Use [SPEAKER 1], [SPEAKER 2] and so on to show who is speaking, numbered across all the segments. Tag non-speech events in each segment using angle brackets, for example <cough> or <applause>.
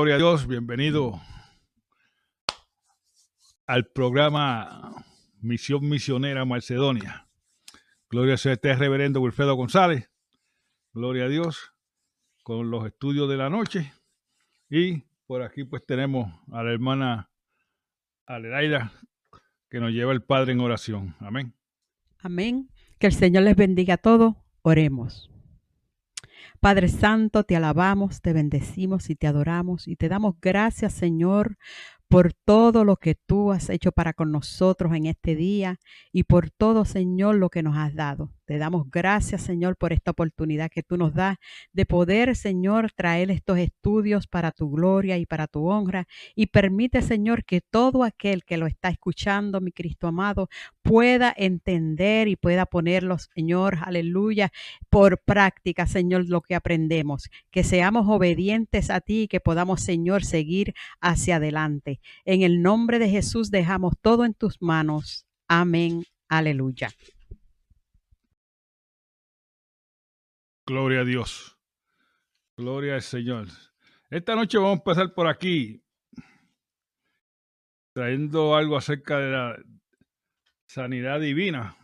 [SPEAKER 1] Gloria a Dios, bienvenido al programa Misión Misionera Macedonia. Gloria sea este reverendo Wilfredo González. Gloria a Dios con los estudios de la noche. Y por aquí pues tenemos a la hermana Aleraida que nos lleva el Padre en oración. Amén.
[SPEAKER 2] Amén. Que el Señor les bendiga a todos. Oremos. Padre Santo, te alabamos, te bendecimos y te adoramos y te damos gracias, Señor, por todo lo que tú has hecho para con nosotros en este día y por todo, Señor, lo que nos has dado. Te damos gracias, Señor, por esta oportunidad que tú nos das de poder, Señor, traer estos estudios para tu gloria y para tu honra. Y permite, Señor, que todo aquel que lo está escuchando, mi Cristo amado, pueda entender y pueda ponerlo, Señor, aleluya, por práctica, Señor, lo que aprendemos. Que seamos obedientes a ti y que podamos, Señor, seguir hacia adelante. En el nombre de Jesús dejamos todo en tus manos. Amén. Aleluya.
[SPEAKER 1] Gloria a Dios. Gloria al Señor. Esta noche vamos a pasar por aquí trayendo algo acerca de la sanidad divina.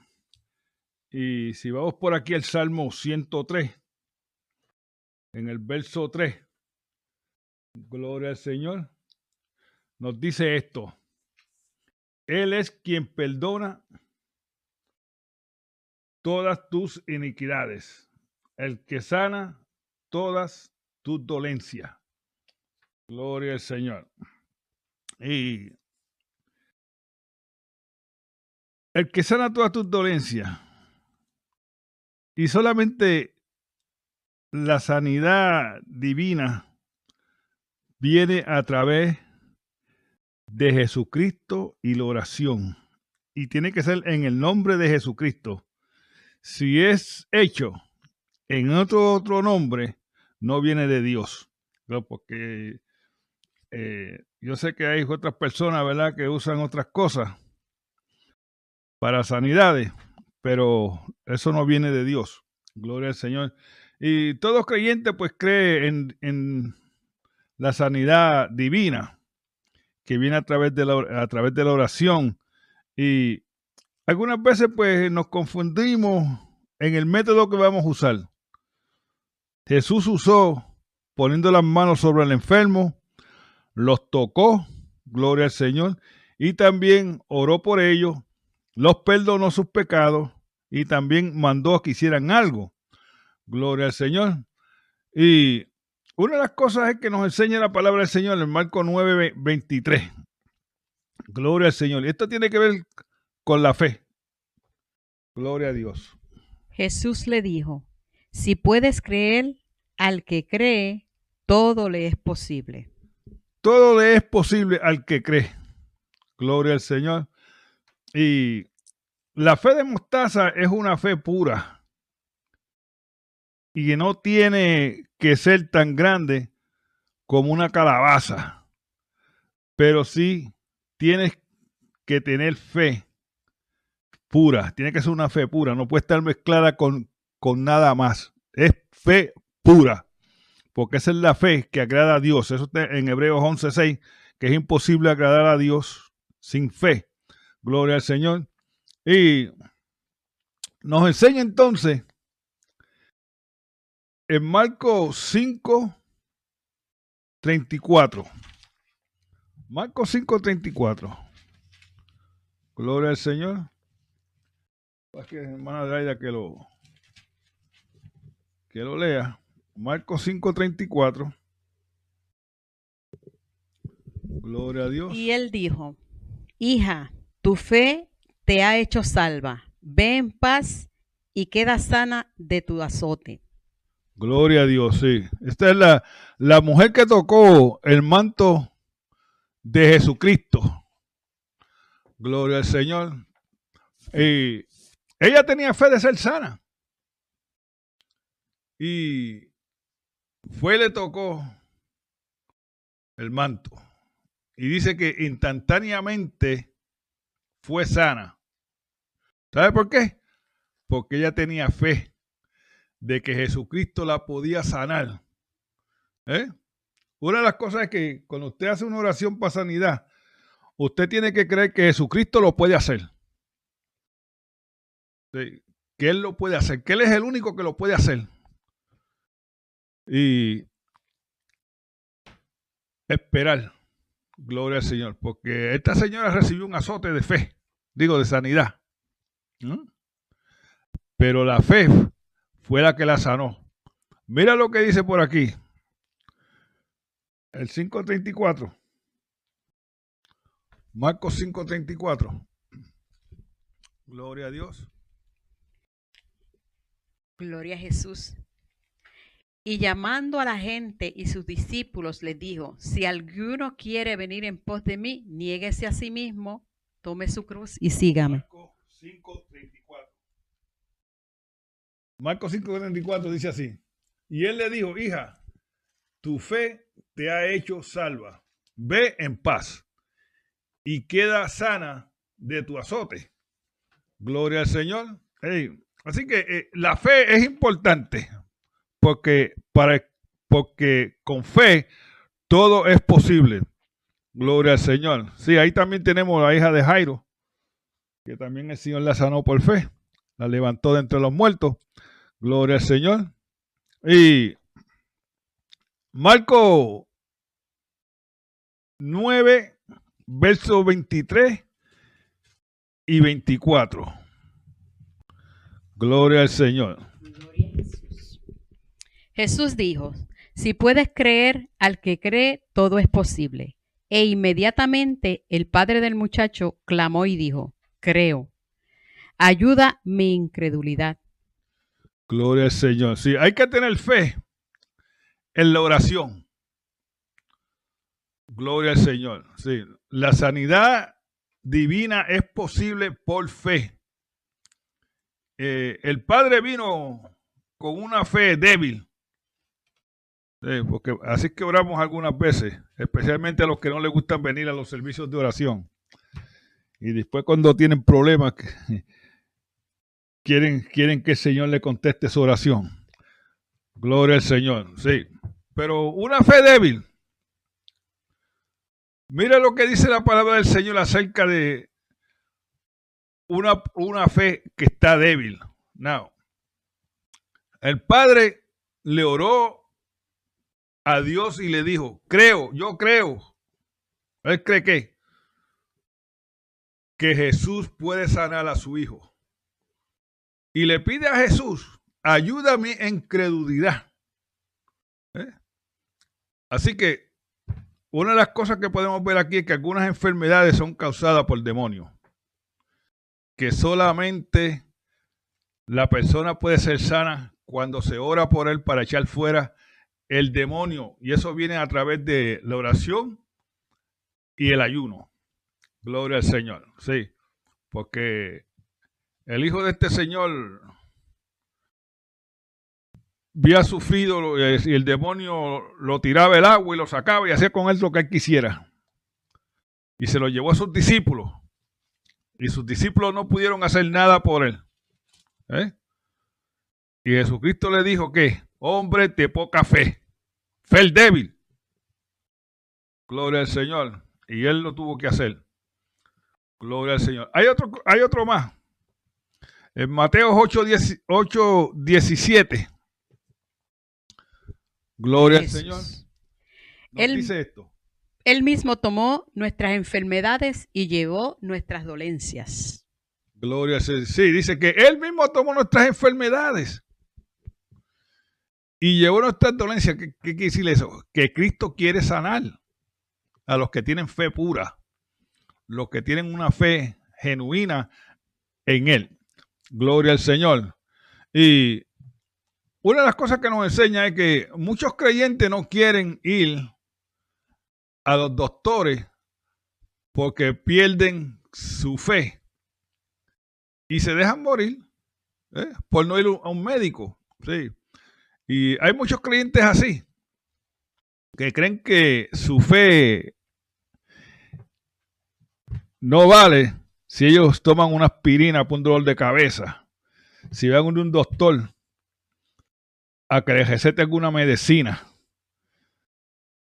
[SPEAKER 1] Y si vamos por aquí al Salmo 103, en el verso 3, Gloria al Señor, nos dice esto. Él es quien perdona todas tus iniquidades el que sana todas tus dolencias. Gloria al Señor. Y el que sana todas tus dolencias. Y solamente la sanidad divina viene a través de Jesucristo y la oración. Y tiene que ser en el nombre de Jesucristo. Si es hecho en otro, otro nombre no viene de Dios. Porque eh, yo sé que hay otras personas, ¿verdad?, que usan otras cosas para sanidades, pero eso no viene de Dios. Gloria al Señor. Y todo creyente pues cree en, en la sanidad divina que viene a través, de la, a través de la oración. Y algunas veces pues nos confundimos en el método que vamos a usar. Jesús usó poniendo las manos sobre el enfermo, los tocó, gloria al Señor, y también oró por ellos, los perdonó sus pecados y también mandó a que hicieran algo. Gloria al Señor. Y una de las cosas es que nos enseña la palabra del Señor en Marco 9, 23. Gloria al Señor. Esto tiene que ver con la fe. Gloria a Dios.
[SPEAKER 2] Jesús le dijo, Si puedes creer, al que cree, todo le es posible.
[SPEAKER 1] Todo le es posible al que cree. Gloria al Señor. Y la fe de mostaza es una fe pura. Y no tiene que ser tan grande como una calabaza. Pero sí tienes que tener fe pura. Tiene que ser una fe pura. No puede estar mezclada con, con nada más. Es fe pura. Porque esa es la fe que agrada a Dios. Eso está en Hebreos 11:6, que es imposible agradar a Dios sin fe. Gloria al Señor. Y nos enseña entonces en Marcos 5, 34. Marcos 5, 34. Gloria al Señor. Es que hermana Draida que lo, que lo lea. Marcos 5, 34. Gloria a Dios.
[SPEAKER 2] Y él dijo, hija, tu fe te ha hecho salva. Ve en paz y queda sana de tu azote.
[SPEAKER 1] Gloria a Dios, sí. Esta es la, la mujer que tocó el manto de Jesucristo. Gloria al Señor. Y ella tenía fe de ser sana. Y fue, le tocó el manto. Y dice que instantáneamente fue sana. ¿Sabe por qué? Porque ella tenía fe de que Jesucristo la podía sanar. ¿Eh? Una de las cosas es que cuando usted hace una oración para sanidad, usted tiene que creer que Jesucristo lo puede hacer. que Él lo puede hacer, que Él es el único que lo puede hacer. Y esperar, gloria al Señor, porque esta señora recibió un azote de fe, digo, de sanidad. Pero la fe fue la que la sanó. Mira lo que dice por aquí. El 534. Marcos 5:34. Gloria a Dios.
[SPEAKER 2] Gloria a Jesús. Y llamando a la gente y sus discípulos les dijo, si alguno quiere venir en pos de mí, niéguese a sí mismo, tome su cruz y sígame.
[SPEAKER 1] Marcos 5:34. Marcos 5:34 dice así. Y él le dijo, hija, tu fe te ha hecho salva. Ve en paz y queda sana de tu azote. Gloria al Señor. así que eh, la fe es importante porque, para, porque con fe todo es posible. Gloria al Señor. Sí, ahí también tenemos la hija de Jairo, que también el Señor la sanó por fe. La levantó de entre los muertos. Gloria al Señor. Y Marco 9, versos 23 y 24. Gloria al Señor.
[SPEAKER 2] Jesús. Jesús dijo, si puedes creer, al que cree, todo es posible. E inmediatamente el padre del muchacho clamó y dijo, creo, ayuda mi incredulidad.
[SPEAKER 1] Gloria al Señor. Sí, hay que tener fe en la oración. Gloria al Señor. Sí, la sanidad divina es posible por fe. Eh, el Padre vino con una fe débil. Porque así que oramos algunas veces, especialmente a los que no les gustan venir a los servicios de oración. Y después cuando tienen problemas, <laughs> quieren, quieren que el Señor le conteste su oración. Gloria al Señor, sí. Pero una fe débil Mira lo que dice la palabra del Señor acerca de una, una fe que está débil. Now, el padre le oró a Dios y le dijo, creo, yo creo. Él cree que, que Jesús puede sanar a su hijo. Y le pide a Jesús, ayúdame en credulidad. ¿Eh? Así que una de las cosas que podemos ver aquí es que algunas enfermedades son causadas por demonios. Que solamente la persona puede ser sana cuando se ora por él para echar fuera el demonio. Y eso viene a través de la oración y el ayuno. Gloria al Señor. Sí, porque el hijo de este señor había sufrido y el demonio lo tiraba el agua y lo sacaba y hacía con él lo que él quisiera. Y se lo llevó a sus discípulos. Y sus discípulos no pudieron hacer nada por él. ¿Eh? Y Jesucristo le dijo que, hombre de poca fe, fe el débil. Gloria al Señor. Y él lo tuvo que hacer. Gloria al Señor. Hay otro, hay otro más. En Mateo 8, 17. Gloria al Señor.
[SPEAKER 2] él, dice esto. Él mismo tomó nuestras enfermedades y llevó nuestras dolencias.
[SPEAKER 1] Gloria al Señor. Sí, dice que Él mismo tomó nuestras enfermedades y llevó nuestras dolencias. ¿Qué, quiere decir eso? Que Cristo quiere sanar a los que tienen fe pura, los que tienen una fe genuina en Él. Gloria al Señor. Y una de las cosas que nos enseña es que muchos creyentes no quieren ir a los doctores porque pierden su fe y se dejan morir ¿eh? por no ir a un médico. Sí. Y hay muchos creyentes así, que creen que su fe no vale si ellos toman una aspirina por un dolor de cabeza, si van a un doctor a que les recete alguna medicina.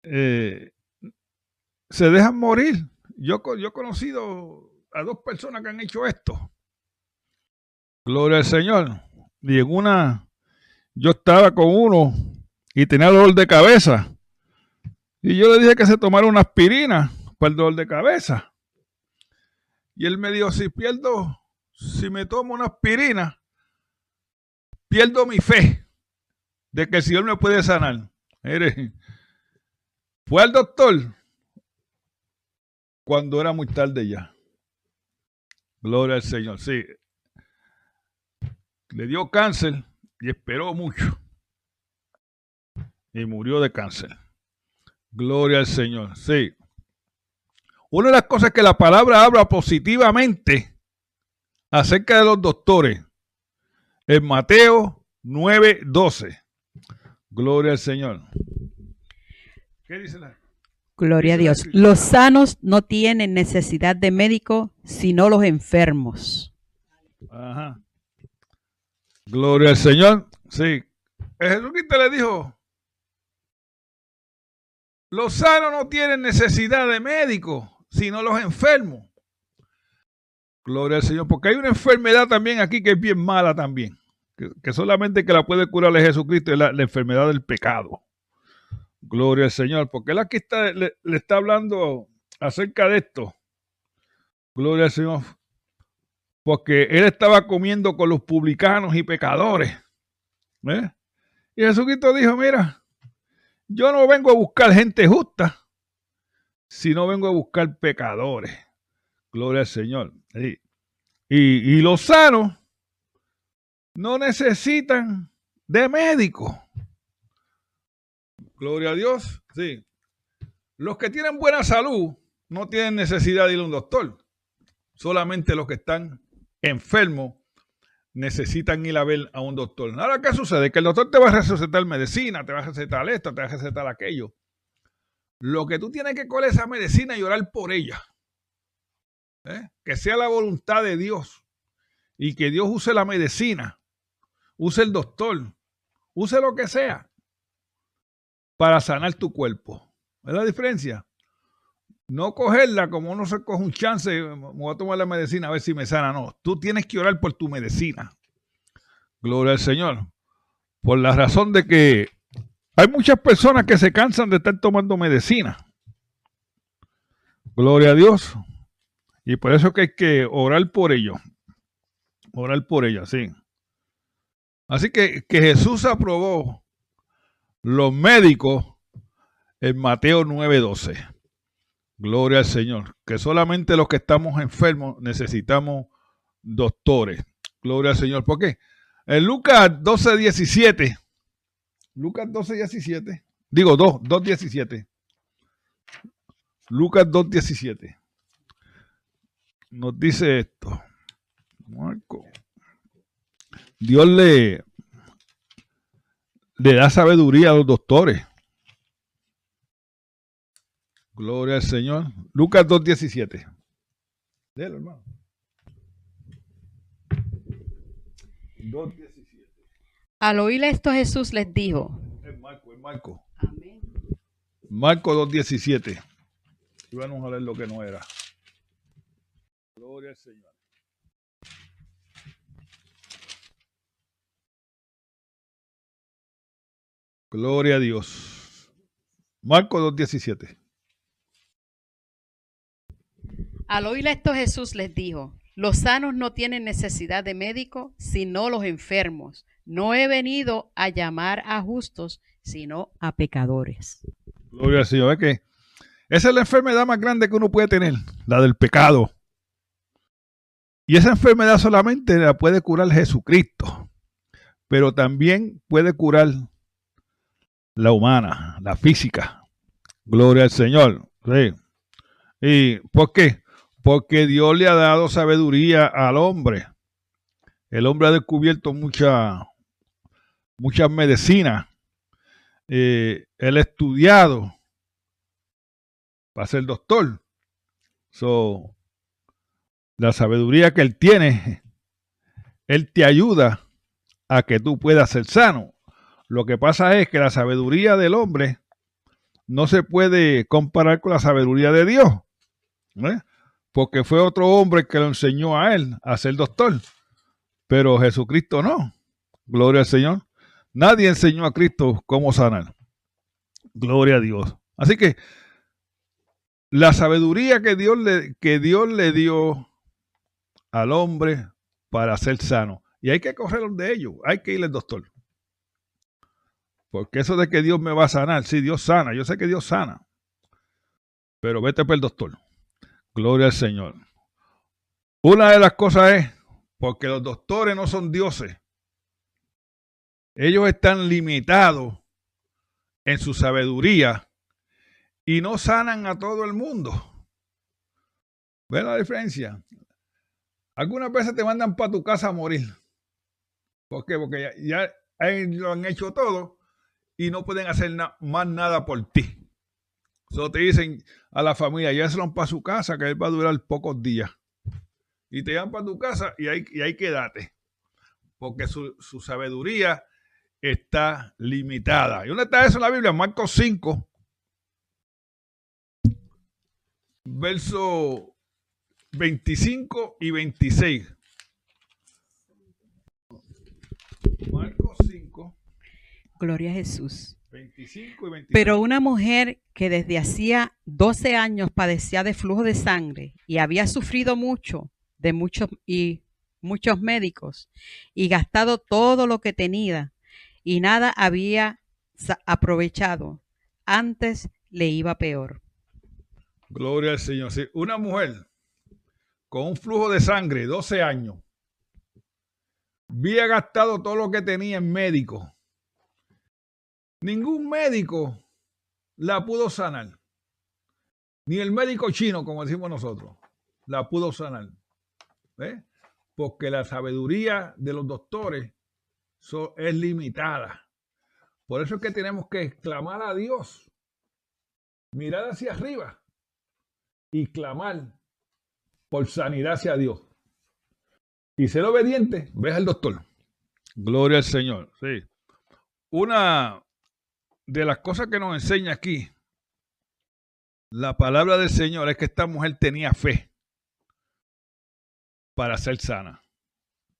[SPEAKER 1] Eh, se dejan morir. Yo, yo he conocido a dos personas que han hecho esto. Gloria al Señor. Y en una yo estaba con uno y tenía dolor de cabeza. Y yo le dije que se tomara una aspirina para el dolor de cabeza. Y él me dijo, si pierdo, si me tomo una aspirina, pierdo mi fe de que el Señor me puede sanar. Mire, fue al doctor cuando era muy tarde ya. Gloria al Señor. Sí. Le dio cáncer y esperó mucho. Y murió de cáncer. Gloria al Señor. Sí. Una de las cosas que la palabra habla positivamente acerca de los doctores en Mateo 9:12. Gloria al Señor.
[SPEAKER 2] ¿Qué dice la? Gloria a Dios. Los sanos no tienen necesidad de médico, sino los enfermos. Ajá.
[SPEAKER 1] Gloria al Señor. Sí. Jesucristo le dijo, los sanos no tienen necesidad de médico, sino los enfermos. Gloria al Señor, porque hay una enfermedad también aquí que es bien mala también, que, solamente que la puede curar Jesucristo es la, enfermedad del pecado. Gloria al Señor, porque él aquí está, le está hablando acerca de esto. Gloria al Señor porque él estaba comiendo con los publicanos y pecadores. ¿eh? Y Jesucristo dijo, mira, yo no vengo a buscar gente justa, sino vengo a buscar pecadores. Gloria al Señor. Y, y los sanos no necesitan de médico. Gloria a Dios. Sí. Los que tienen buena salud no tienen necesidad de ir a un doctor. Solamente los que están enfermo necesitan ir a ver a un doctor. Nada que sucede, que el doctor te va a recetar medicina, te va a recetar esto, te va a recetar aquello. Lo que tú tienes que coger esa medicina y orar por ella. ¿Eh? Que sea la voluntad de Dios. Y que Dios use la medicina, use el doctor, use lo que sea para sanar tu cuerpo. ¿Es la diferencia? No cogerla como uno se coge un chance, me voy a tomar la medicina a ver si me sana. No, tú tienes que orar por tu medicina. Gloria al Señor. Por la razón de que hay muchas personas que se cansan de estar tomando medicina. Gloria a Dios. Y por eso que hay que orar por ello. Orar por ello, sí. Así que, que Jesús aprobó los médicos en Mateo 9:12. Gloria al Señor. Que solamente los que estamos enfermos necesitamos doctores. Gloria al Señor. ¿Por qué? En Lucas 12, 17. Lucas 12, 17. Digo 2, 2, 17. Lucas 2, 17. Nos dice esto. Marco. Dios le, le da sabiduría a los doctores. Gloria al Señor. Lucas 2.17. Léelo, hermano. 2.17.
[SPEAKER 2] Al oír esto Jesús les dijo.
[SPEAKER 1] Es Marco, es Marco.
[SPEAKER 2] Amén.
[SPEAKER 1] Marco 2.17. Y vamos a leer lo que no era. Gloria al Señor. Gloria a Dios. Marco 2.17.
[SPEAKER 2] Al oír esto Jesús les dijo, los sanos no tienen necesidad de médico, sino los enfermos. No he venido a llamar a justos, sino a pecadores.
[SPEAKER 1] Gloria al Señor. Es que esa es la enfermedad más grande que uno puede tener, la del pecado. Y esa enfermedad solamente la puede curar Jesucristo, pero también puede curar la humana, la física. Gloria al Señor. ¿Y por qué? Porque Dios le ha dado sabiduría al hombre. El hombre ha descubierto mucha, muchas medicinas. Eh, él ha estudiado para ser doctor. So, la sabiduría que él tiene, él te ayuda a que tú puedas ser sano. Lo que pasa es que la sabiduría del hombre no se puede comparar con la sabiduría de Dios. Porque fue otro hombre que lo enseñó a él a ser doctor. Pero Jesucristo no. Gloria al Señor. Nadie enseñó a Cristo cómo sanar. Gloria a Dios. Así que la sabiduría que Dios le, que Dios le dio al hombre para ser sano. Y hay que correr de ellos. Hay que ir al doctor. Porque eso de que Dios me va a sanar, sí, Dios sana, yo sé que Dios sana. Pero vete para el doctor. Gloria al Señor. Una de las cosas es porque los doctores no son dioses. Ellos están limitados en su sabiduría y no sanan a todo el mundo. ¿Ven la diferencia? Algunas veces te mandan para tu casa a morir. ¿Por qué? Porque ya, ya lo han hecho todo y no pueden hacer más nada por ti. Solo te dicen a la familia, ya se lo para su casa, que él va a durar pocos días. Y te llevan para tu casa y ahí, y ahí quédate. Porque su, su, sabiduría está limitada. ¿Y dónde está eso en la Biblia? Marcos 5, verso 25 y 26. Marcos 5.
[SPEAKER 2] Gloria a Jesús.
[SPEAKER 1] 25 y 26.
[SPEAKER 2] Pero una mujer que desde hacía 12 años padecía de flujo de sangre y había sufrido mucho de muchos y muchos médicos y gastado todo lo que tenía y nada había aprovechado, antes le iba peor.
[SPEAKER 1] Gloria al Señor. Sí, una mujer con un flujo de sangre, 12 años, había gastado todo lo que tenía en médico Ningún médico la pudo sanar. Ni el médico chino, como decimos nosotros, la pudo sanar. ¿Ves? Porque la sabiduría de los doctores es limitada. Por eso es que tenemos que exclamar a Dios, mirar hacia arriba y clamar por sanidad hacia Dios. Y ser obediente, ves al doctor. Gloria al Señor. Sí. Una, de las cosas que nos enseña aquí la palabra del Señor es que esta mujer tenía fe para ser sana.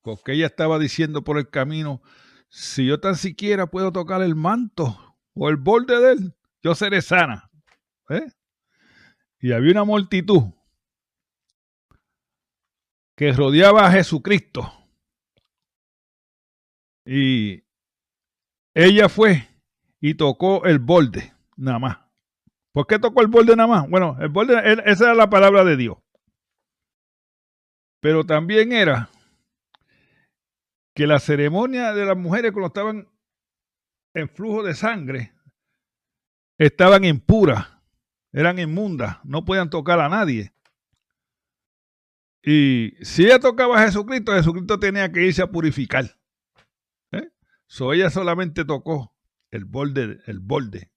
[SPEAKER 1] Porque ella estaba diciendo por el camino, si yo tan siquiera puedo tocar el manto o el borde de él, yo seré sana. ¿Eh? Y había una multitud que rodeaba a Jesucristo. Y ella fue y tocó el borde, nada más. ¿Por qué tocó el borde nada más? Bueno, el borde, esa era la palabra de Dios. Pero también era que la ceremonia de las mujeres cuando estaban en flujo de sangre estaban impuras, eran inmundas, no podían tocar a nadie. Y si ella tocaba a Jesucristo, Jesucristo tenía que irse a purificar. ¿eh? So ella solamente tocó el borde, el borde.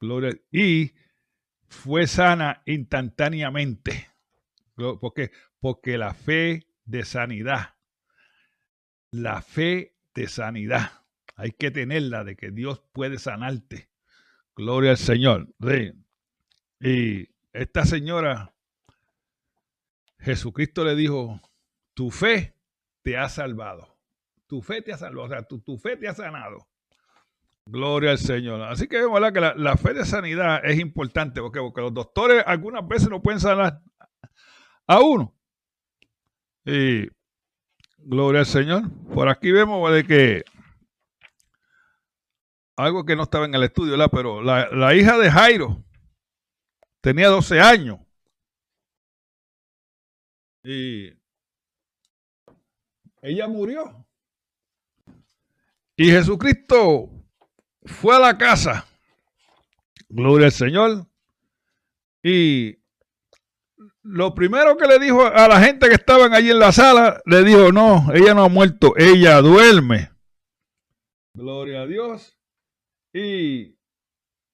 [SPEAKER 1] Gloria. Y fue sana instantáneamente. Porque, porque la fe de sanidad la fe de sanidad. Hay que tenerla de que Dios puede sanarte. Gloria al Señor. Y esta señora, Jesucristo le dijo, tu fe te ha salvado. Tu fe te ha salvado. O sea, tu, fe te ha sanado. Gloria al Señor. Así que vemos que la, fe de sanidad es importante porque, porque los doctores algunas veces no pueden sanar a uno. Y Gloria al Señor. Por aquí vemos de que algo que no estaba en el estudio, pero la, hija de Jairo tenía 12 años. Y ella murió. Y Jesucristo fue a la casa. Gloria al Señor. Y lo primero que le dijo a la gente que estaban allí en la sala, le dijo, no, ella no ha muerto, ella duerme. Gloria a Dios. Y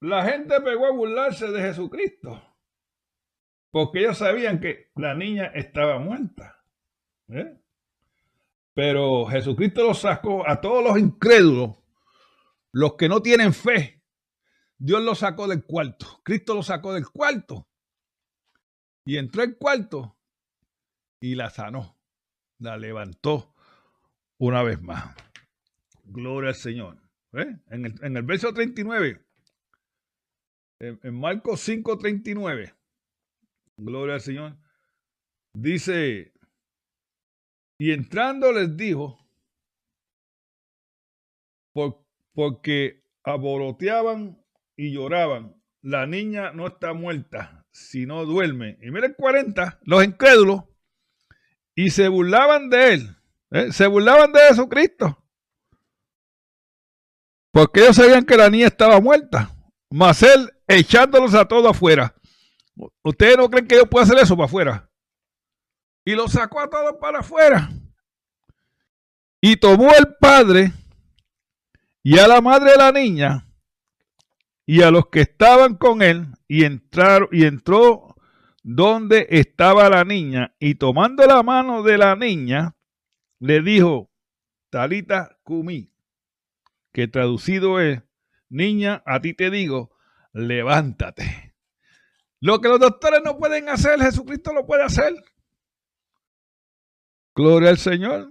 [SPEAKER 1] la gente pegó a burlarse de Jesucristo, porque ellos sabían que la niña estaba muerta. ¿eh? Pero Jesucristo los sacó a todos los incrédulos, los que no tienen fe. Dios los sacó del cuarto. Cristo los sacó del cuarto y entró al cuarto y la sanó, la levantó una vez más. Gloria al Señor. ¿Eh? En, el, en, el, verso 39, en, Marcos 5, 39, gloria al Señor, dice, y entrando les dijo, por, porque aboroteaban y lloraban, la niña no está muerta, si no duerme. Y miren 40, los incrédulos, y se burlaban de él, ¿eh? se burlaban de Jesucristo. Porque ellos sabían que la niña estaba muerta. Mas él echándolos a todos afuera. ¿Ustedes no creen que yo pueda hacer eso para afuera? Y los sacó a todos para afuera. Y tomó el padre y a la madre de la niña y a los que estaban con él y entraron y entró donde estaba la niña y tomando la mano de la niña le dijo Talita Kumi que traducido es niña a ti te digo levántate lo que los doctores no pueden hacer Jesucristo lo puede hacer. Gloria al Señor.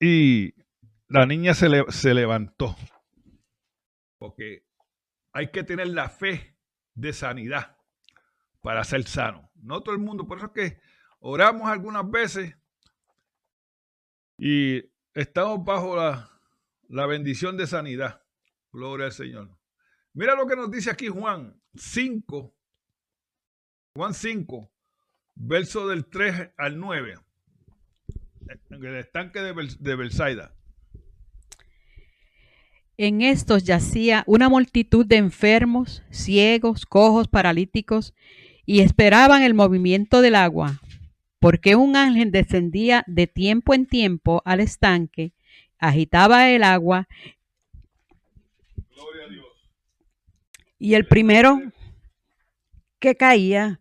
[SPEAKER 1] Y la niña se, se levantó porque hay que tener la fe de sanidad para ser sano. No todo el mundo, por eso es que oramos algunas veces y estamos bajo la, la bendición de sanidad. Gloria al Señor. Mira lo que nos dice aquí Juan 5, Juan 5, verso del 3 al 9, en el estanque de, de Belsaida.
[SPEAKER 2] En estos yacía una multitud de enfermos, ciegos, cojos, paralíticos, y esperaban el movimiento del agua, porque un ángel descendía de tiempo en tiempo al estanque, agitaba el agua, y el primero que caía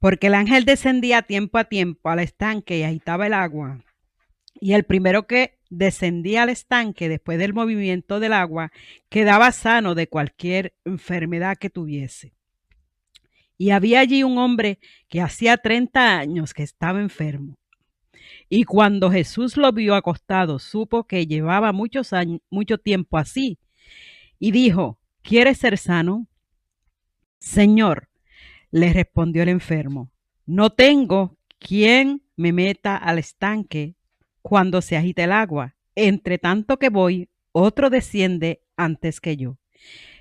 [SPEAKER 2] porque el ángel descendía tiempo a tiempo al estanque y agitaba el agua. Y el primero que descendía al estanque después del movimiento del agua quedaba sano de cualquier enfermedad que tuviese. Y había allí un hombre que hacía 30 años que estaba enfermo. Y cuando Jesús lo vio acostado, supo que llevaba muchos años, mucho tiempo así. Y dijo, ¿quieres ser sano? Señor, le respondió el enfermo, no tengo quien me meta al estanque cuando se agita el agua. Entre tanto que voy, otro desciende antes que yo.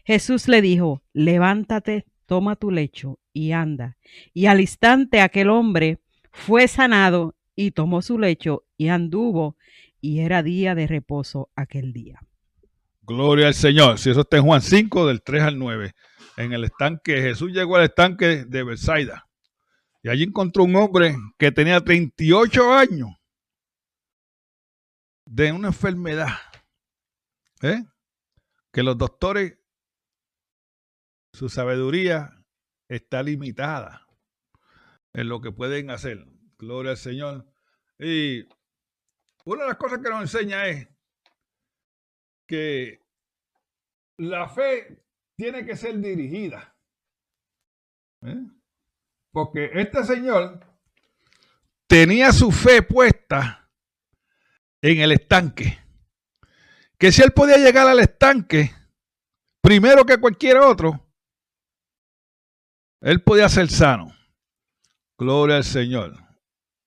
[SPEAKER 2] Jesús le dijo, levántate, toma tu lecho y anda. Y al instante aquel hombre fue sanado y tomó su lecho y anduvo, y era día de reposo aquel día.
[SPEAKER 1] Gloria al Señor. Si eso está en Juan 5, del 3 al 9. En el estanque, Jesús llegó al estanque de Bethsaida. Y allí encontró un hombre que tenía 38 años de una enfermedad. ¿eh? Que los doctores, su sabiduría está limitada en lo que pueden hacer. Gloria al Señor. Y una de las cosas que nos enseña es que la fe tiene que ser dirigida. ¿eh? Porque este señor tenía su fe puesta en el estanque. Que si él podía llegar al estanque primero que cualquier otro, él podía ser sano. Gloria al Señor.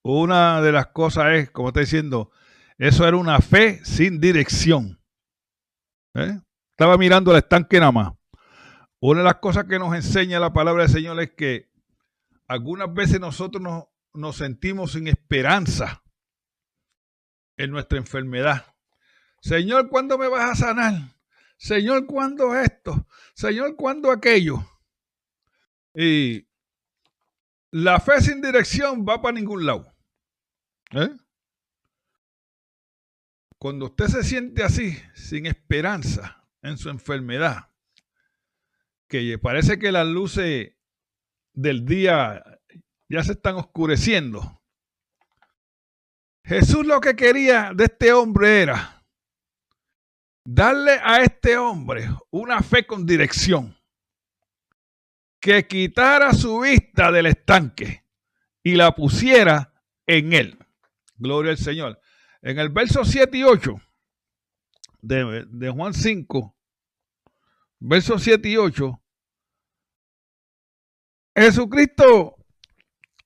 [SPEAKER 1] Una de las cosas es, como está diciendo, eso era una fe sin dirección. ¿Eh? Estaba mirando el estanque nada más. Una de las cosas que nos enseña la palabra del Señor es que algunas veces nosotros nos, sentimos sin esperanza en nuestra enfermedad. Señor, ¿cuándo me vas a sanar? Señor, ¿cuándo esto? Señor, ¿cuándo aquello? Y la fe sin dirección va para ningún lado. ¿Eh? Cuando usted se siente así, sin esperanza en su enfermedad, que parece que las luces del día ya se están oscureciendo. Jesús lo que quería de este hombre era darle a este hombre una fe con dirección, que quitara su vista del estanque y la pusiera en él. Gloria al Señor. En el verso 7 y 8 de, de Juan 5, versos 7 y 8, Jesucristo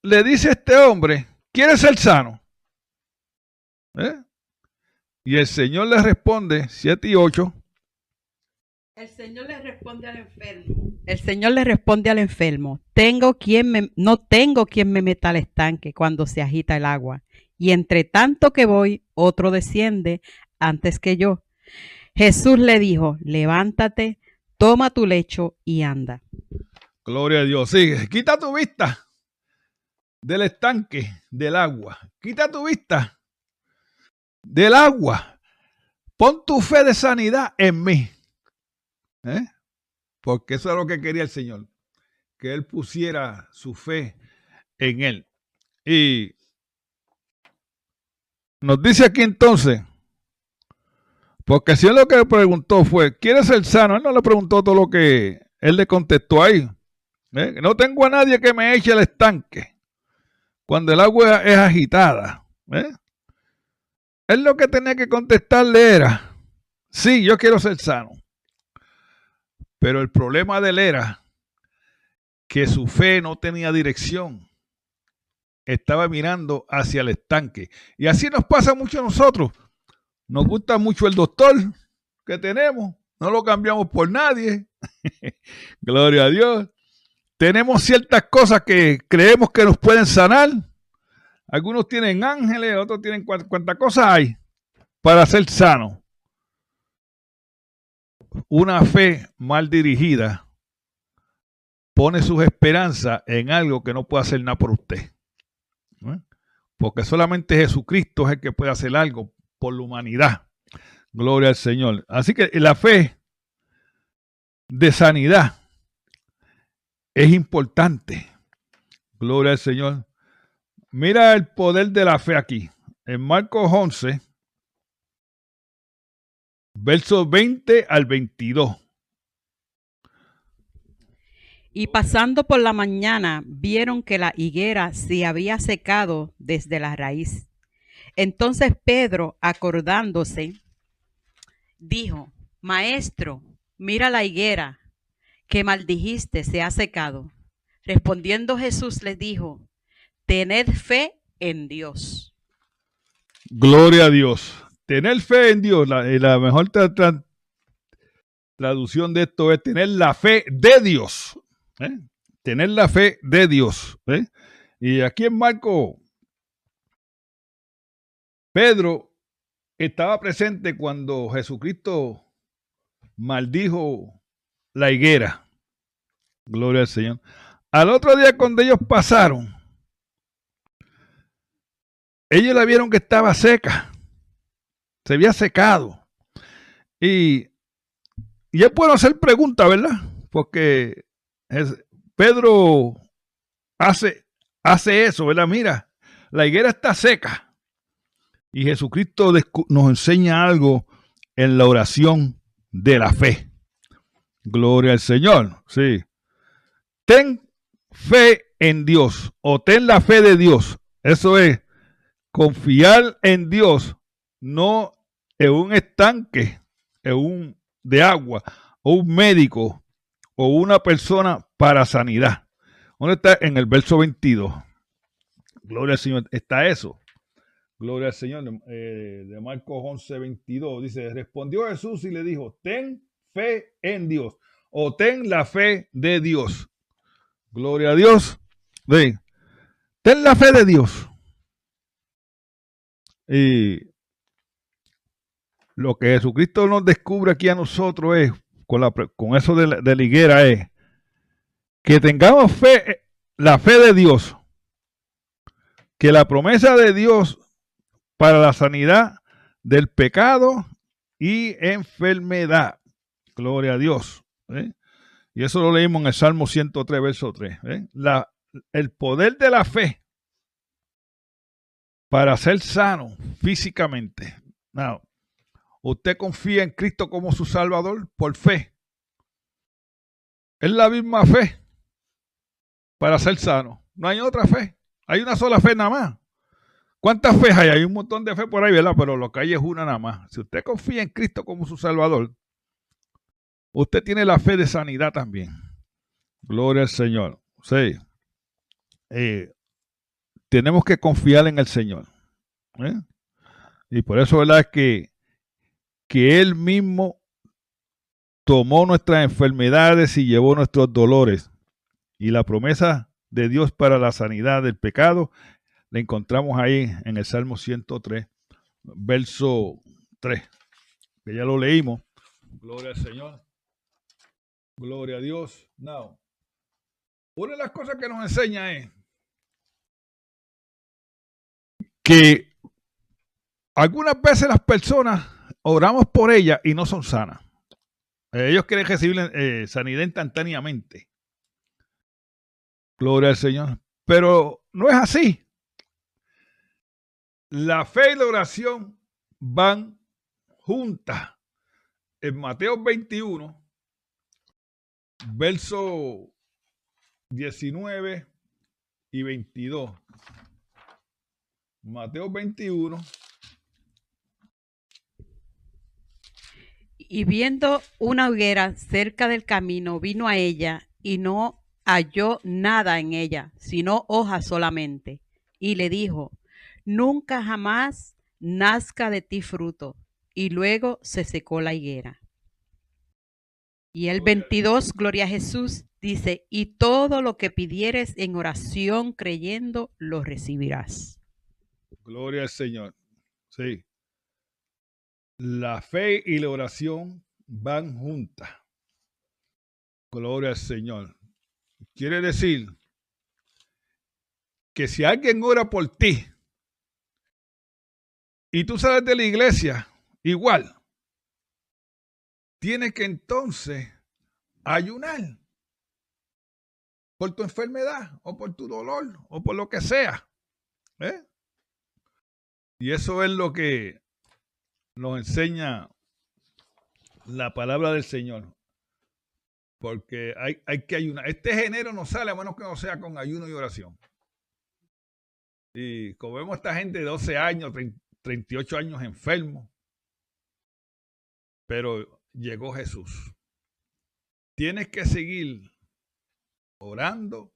[SPEAKER 1] le dice a este hombre, ¿quieres ser sano? ¿Eh? Y el Señor le responde, 7 y 8.
[SPEAKER 2] El Señor le responde al enfermo. El Señor le responde al enfermo, tengo quien me, no tengo quien me meta al estanque cuando se agita el agua. Y entre tanto que voy, otro desciende antes que yo. Jesús le dijo, levántate, toma tu lecho y anda.
[SPEAKER 1] Gloria a Dios. Sigue. Quita tu vista del estanque del agua. Quita tu vista del agua. Pon tu fe de sanidad en mí. ¿Eh? Porque eso es lo que quería el Señor. Que Él pusiera su fe en Él. Y nos dice aquí entonces, porque si él lo que le preguntó fue, ¿quieres ser sano? Él no le preguntó todo lo que él le contestó ahí. ¿Eh? No tengo a nadie que me eche el estanque cuando el agua es agitada. ¿eh? Él lo que tenía que contestarle era, sí, yo quiero ser sano. Pero el problema de él era que su fe no tenía dirección. Estaba mirando hacia el estanque. Y así nos pasa mucho a nosotros. Nos gusta mucho el doctor que tenemos. No lo cambiamos por nadie. <laughs> Gloria a Dios. Tenemos ciertas cosas que creemos que nos pueden sanar. Algunos tienen ángeles, otros tienen cuántas cosas hay para ser sano. Una fe mal dirigida pone sus esperanzas en algo que no puede hacer nada por usted. Porque solamente Jesucristo es el que puede hacer algo por la humanidad. Gloria al Señor. Así que la fe de sanidad es importante. Gloria al Señor. Mira el poder de la fe aquí. En Marcos 11, versos 20 al 22.
[SPEAKER 2] Y pasando por la mañana, vieron que la higuera se había secado desde la raíz. Entonces Pedro, acordándose, dijo, Maestro, mira la higuera que maldijiste se ha secado. Respondiendo Jesús les dijo, tened fe en Dios.
[SPEAKER 1] Gloria a Dios. tener fe en Dios, la, la mejor traducción de esto es tener la fe de Dios. ¿eh? Tener la fe de Dios. ¿eh? Y aquí en Marco, Pedro estaba presente cuando Jesucristo maldijo la higuera. Gloria al Señor. Al otro día cuando ellos pasaron, ellos la vieron que estaba seca. Se había secado. Y, y es bueno hacer preguntas, ¿verdad? Porque Pedro hace, hace eso, ¿verdad? Mira, la higuera está seca. Y Jesucristo nos enseña algo en la oración de la fe. Gloria al Señor. Sí. Ten fe en Dios o ten la fe de Dios. Eso es confiar en Dios, no en un estanque, en un de agua, o un médico, o una persona para sanidad. ¿Dónde está? En el verso 22. Gloria al Señor. Está eso. Gloria al Señor. Eh, de Marcos 11, 22. Dice, respondió Jesús y le dijo, ten fe en Dios o ten la fe de Dios. Gloria a Dios. Ven. Ten la fe de Dios. Y lo que Jesucristo nos descubre aquí a nosotros es, con, la, con eso de la, higuera, es que tengamos fe, la fe de Dios. Que la promesa de Dios para la sanidad del pecado y enfermedad. Gloria a Dios. ¿eh? Y eso lo leímos en el Salmo 103, verso 3. ¿eh? El poder de la fe para ser sano físicamente. Now, usted confía en Cristo como su Salvador por fe. Es la misma fe para ser sano. No hay otra fe. Hay una sola fe nada más. ¿Cuántas fe hay? Hay un montón de fe por ahí, ¿verdad? Pero lo que hay es una nada más. Si usted confía en Cristo como su Salvador, Usted tiene la fe de sanidad también. Gloria al Señor. Sí. Eh, tenemos que confiar en el Señor. ¿eh? Y por eso, ¿verdad? Es que, que Él mismo tomó nuestras enfermedades y llevó nuestros dolores. Y la promesa de Dios para la sanidad del pecado la encontramos ahí en el Salmo 103, verso 3, que ya lo leímos. Gloria al Señor. Gloria a Dios. Now, una de las cosas que nos enseña es que algunas veces las personas oramos por ellas y no son sanas. Ellos quieren recibir eh, sanidad instantáneamente. Gloria al Señor. Pero no es así. La fe y la oración van juntas. En Mateo 21, verso 19 y 22. Mateo 21.
[SPEAKER 2] Y viendo una hoguera cerca del camino, vino a ella y no halló nada en ella, sino hojas solamente. Y le dijo, nunca jamás nazca de ti fruto. Y luego se secó la higuera. Y el 22, Gloria a Jesús, dice, y todo lo que pidieres en oración creyendo, lo recibirás.
[SPEAKER 1] Gloria al Señor. Sí. La fe y la oración van juntas. Gloria al Señor. Quiere decir que si alguien ora por ti y tú sales de la iglesia, igual, tienes que entonces ayunar por tu enfermedad o por tu dolor o por lo que sea. ¿eh? Y eso es lo que nos enseña la palabra del Señor. Porque hay, hay que ayunar. Este género no sale a menos que no sea con ayuno y oración. Y como vemos esta gente de 12 años, 38 años enfermos, pero llegó Jesús. Tienes que seguir orando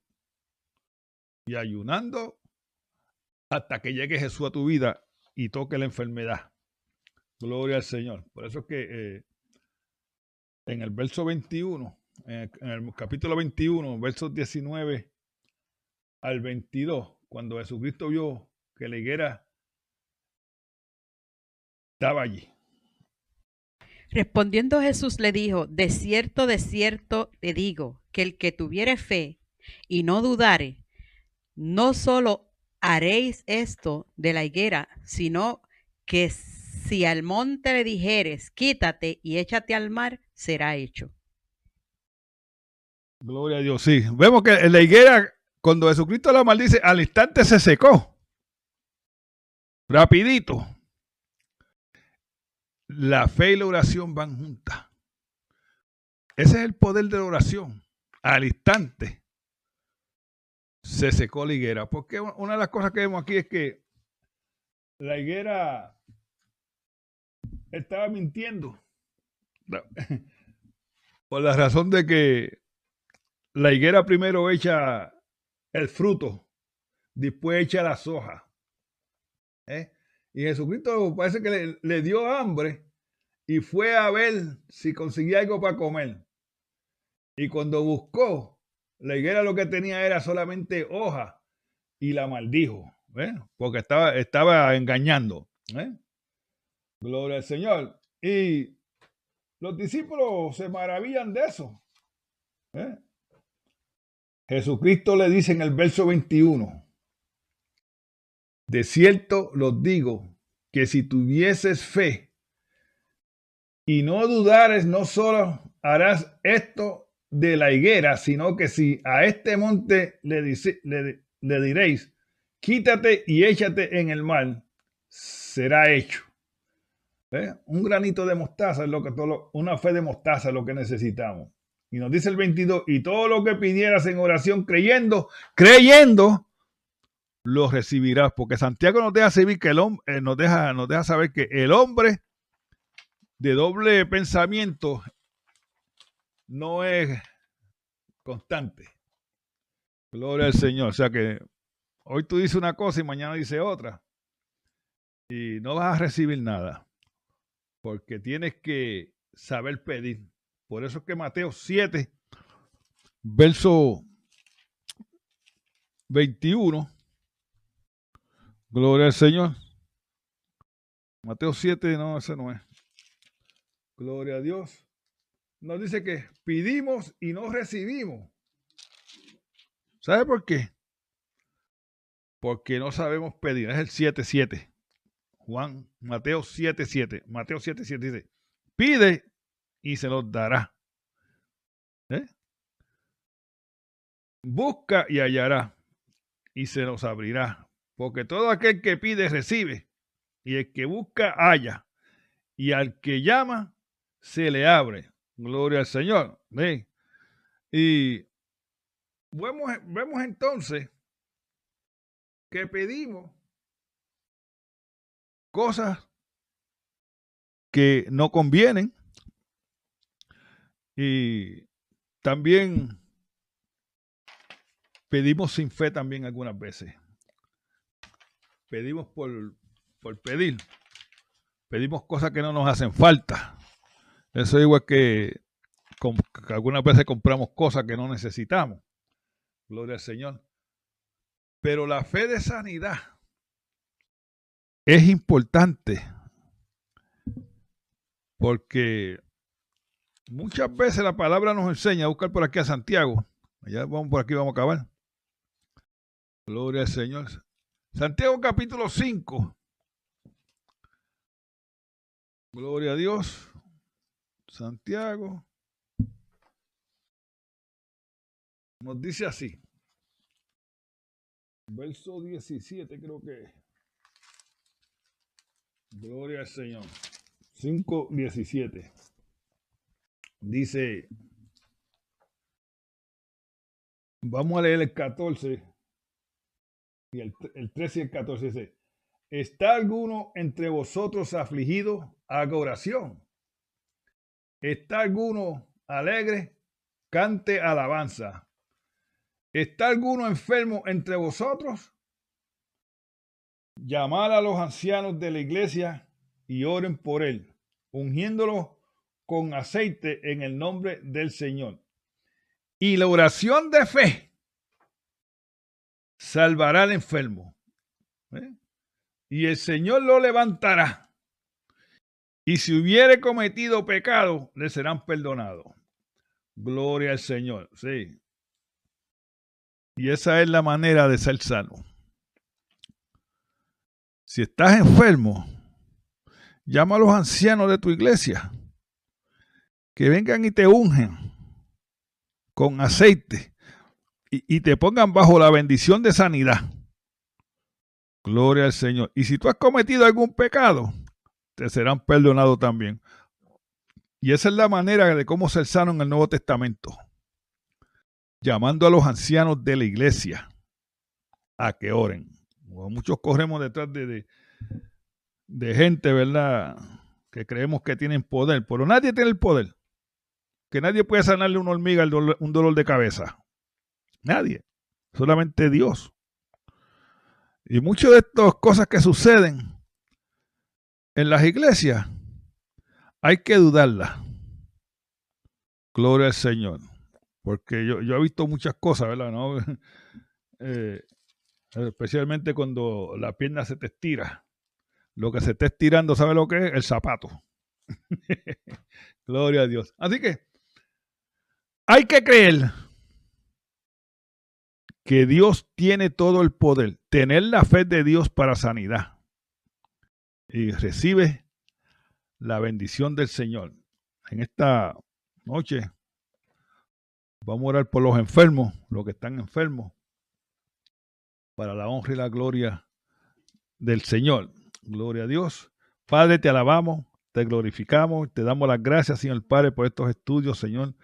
[SPEAKER 1] y ayunando hasta que llegue Jesús a tu vida y toque la enfermedad. Gloria al Señor. Por eso es que eh, en el verso 21, en el, capítulo 21, versos 19 al 22, cuando Jesucristo vio que la higuera estaba allí.
[SPEAKER 2] Respondiendo Jesús le dijo, de cierto, de cierto te digo, que el que tuviere fe y no dudare, no solo haréis esto de la higuera, sino que si al monte le dijeres, quítate y échate al mar, será hecho.
[SPEAKER 1] Gloria a Dios, sí. Vemos que la higuera, cuando Jesucristo la maldice, al instante se secó. Rapidito. La fe y la oración van juntas. Ese es el poder de la oración. Al instante se secó la higuera. Porque una de las cosas que vemos aquí es que la higuera estaba mintiendo. <laughs> Por la razón de que la higuera primero echa el fruto, después echa las hojas. ¿eh? Y Jesucristo parece que le, dio hambre y fue a ver si conseguía algo para comer. Y cuando buscó, la higuera lo que tenía era solamente hoja y la maldijo, ¿eh? porque estaba, estaba engañando. ¿eh? Gloria al Señor. Y los discípulos se maravillan de eso. ¿eh? Jesucristo le dice en el verso 21, de cierto los digo, que si tuvieses fe y no dudares, no solo harás esto de la higuera, sino que si a este monte le, le diréis, quítate y échate en el mar, será hecho. Un granito de mostaza es lo que todo, una fe de mostaza es lo que necesitamos. Y nos dice el 22, y todo lo que pidieras en oración creyendo, creyendo, lo recibirás. Porque Santiago nos deja, saber que el hombre, eh, nos, deja, nos deja saber que el hombre de doble pensamiento no es constante. Gloria al Señor. O sea que hoy tú dices una cosa y mañana dices otra. Y no vas a recibir nada porque tienes que saber pedir. Por eso es que Mateo 7, verso 21, gloria al Señor. Mateo 7, no, ese no es. Gloria a Dios. Nos dice que pedimos y no recibimos. ¿Sabe por qué? Porque no sabemos pedir. Es el 7, 7. Juan, Mateo 7, 7. Mateo 7, 7 dice, pide y se los dará. ¿Eh? Busca y hallará y se los abrirá. Porque todo aquel que pide recibe y el que busca halla y al que llama se le abre. Gloria al Señor. Y vemos, vemos entonces que pedimos cosas que no convienen y también pedimos sin fe también algunas veces. Pedimos por, por pedir. Pedimos cosas que no nos hacen falta. Eso es igual que, que algunas veces compramos cosas que no necesitamos. Gloria al Señor. Pero la fe de sanidad es importante porque muchas veces la palabra nos enseña a buscar por aquí a Santiago. Allá vamos por aquí, vamos a acabar. Gloria al Señor. Santiago capítulo 5. Gloria a Dios. Santiago. Nos dice así. Verso 17 creo que Gloria al Señor. 5.17. Dice, vamos a leer el 14 y el, 13 y el 14 dice, ¿está alguno entre vosotros afligido? Haga oración. ¿Está alguno alegre? Cante alabanza. ¿Está alguno enfermo entre vosotros? llamar a los ancianos de la iglesia y oren por él, ungiéndolo con aceite en el nombre del Señor. Y la oración de fe salvará al enfermo. ¿eh? Y el Señor lo levantará. Y si hubiere cometido pecado, le serán perdonados. Gloria al Señor. Sí. Y esa es la manera de ser sano. Si estás enfermo, llama a los ancianos de tu iglesia que vengan y te ungen con aceite y, te pongan bajo la bendición de sanidad. Gloria al Señor. Y si tú has cometido algún pecado, te serán perdonados también. Y esa es la manera de cómo ser sano en el Nuevo Testamento. Llamando a los ancianos de la iglesia a que oren. Muchos corremos detrás de, de, gente, ¿verdad? Que creemos que tienen poder, pero nadie tiene el poder. Que nadie puede sanarle una hormiga un dolor de cabeza. Nadie. Solamente Dios. Y muchas de estas cosas que suceden en las iglesias hay que dudarlas. Gloria al Señor. Porque yo, yo he visto muchas cosas, ¿verdad? ¿No? <laughs> Eh, especialmente cuando la pierna se te estira. Lo que se está estirando, ¿sabe lo que es? El zapato. <laughs> Gloria a Dios. Así que hay que creer que Dios tiene todo el poder, tener la fe de Dios para sanidad y recibe la bendición del Señor. En esta noche vamos a orar por los enfermos, los que están enfermos, para la honra y la gloria del Señor. Gloria a Dios. Padre, te alabamos, te glorificamos, te damos las gracias, Señor Padre, por estos estudios, Señor.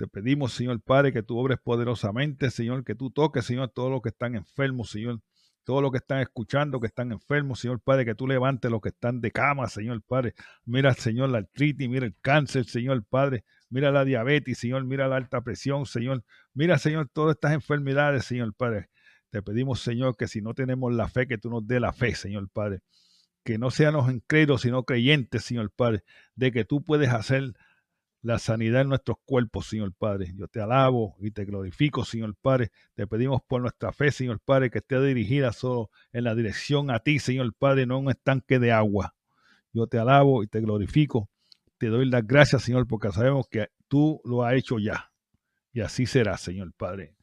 [SPEAKER 1] Te pedimos, Señor Padre, que tú obres poderosamente, Señor, que tú toques, Señor, todos los que están enfermos, Señor, todos los que están escuchando, que están enfermos, Señor Padre, que tú levantes los que están de cama, Señor Padre. Mira, Señor, la artritis, mira el cáncer, Señor Padre. Mira la diabetes, Señor, mira la alta presión, Señor. Mira, Señor, todas estas enfermedades, Señor Padre. Te pedimos, Señor, que si no tenemos la fe, que tú nos dé la fe, Señor Padre. Que no seamos incrédulos, sino creyentes, Señor Padre, de que tú puedes hacer la sanidad en nuestros cuerpos, Señor Padre. Yo te alabo y te glorifico, Señor Padre. Te pedimos por nuestra fe, Señor Padre, que esté dirigida solo en la dirección a ti, Señor Padre, no un estanque de agua. Yo te alabo y te glorifico. Te doy las gracias, Señor, porque sabemos que tú lo has hecho ya. Y así será, Señor Padre.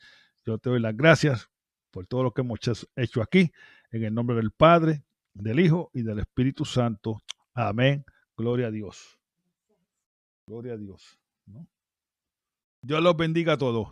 [SPEAKER 1] Yo te doy las gracias por todo lo que hemos hecho aquí, en el nombre del Padre, del Hijo y del Espíritu Santo. Amén. Gloria a Dios. Gloria a Dios. Dios los bendiga a todos.